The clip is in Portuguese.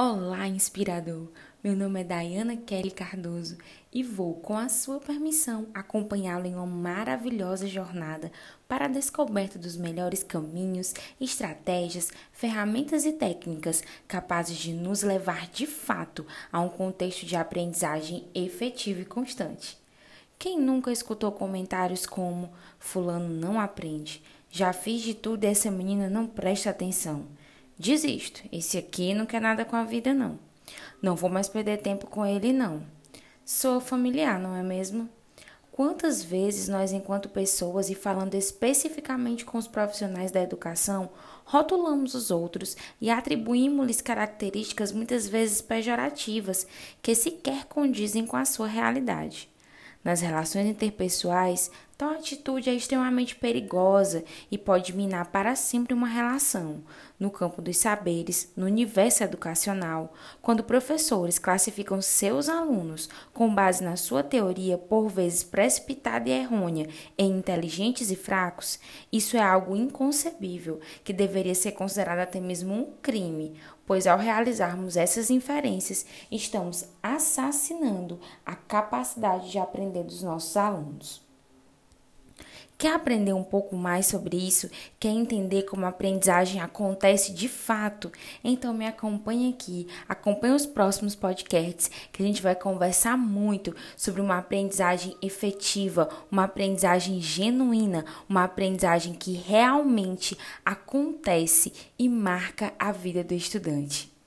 Olá, inspirador! Meu nome é Dayana Kelly Cardoso e vou, com a sua permissão, acompanhá-lo em uma maravilhosa jornada para a descoberta dos melhores caminhos, estratégias, ferramentas e técnicas capazes de nos levar de fato a um contexto de aprendizagem efetivo e constante. Quem nunca escutou comentários como: Fulano não aprende, já fiz de tudo e essa menina não presta atenção? Desisto, esse aqui não quer nada com a vida, não. Não vou mais perder tempo com ele, não. Sou familiar, não é mesmo? Quantas vezes nós, enquanto pessoas, e falando especificamente com os profissionais da educação, rotulamos os outros e atribuímos-lhes características muitas vezes pejorativas que sequer condizem com a sua realidade? Nas relações interpessoais, tal atitude é extremamente perigosa e pode minar para sempre uma relação. No campo dos saberes, no universo educacional, quando professores classificam seus alunos com base na sua teoria, por vezes precipitada e errônea, em inteligentes e fracos, isso é algo inconcebível, que deveria ser considerado até mesmo um crime, pois ao realizarmos essas inferências, estamos assassinando a capacidade de aprender dos nossos alunos. Quer aprender um pouco mais sobre isso? Quer entender como a aprendizagem acontece de fato? Então me acompanhe aqui, acompanhe os próximos podcasts que a gente vai conversar muito sobre uma aprendizagem efetiva, uma aprendizagem genuína, uma aprendizagem que realmente acontece e marca a vida do estudante.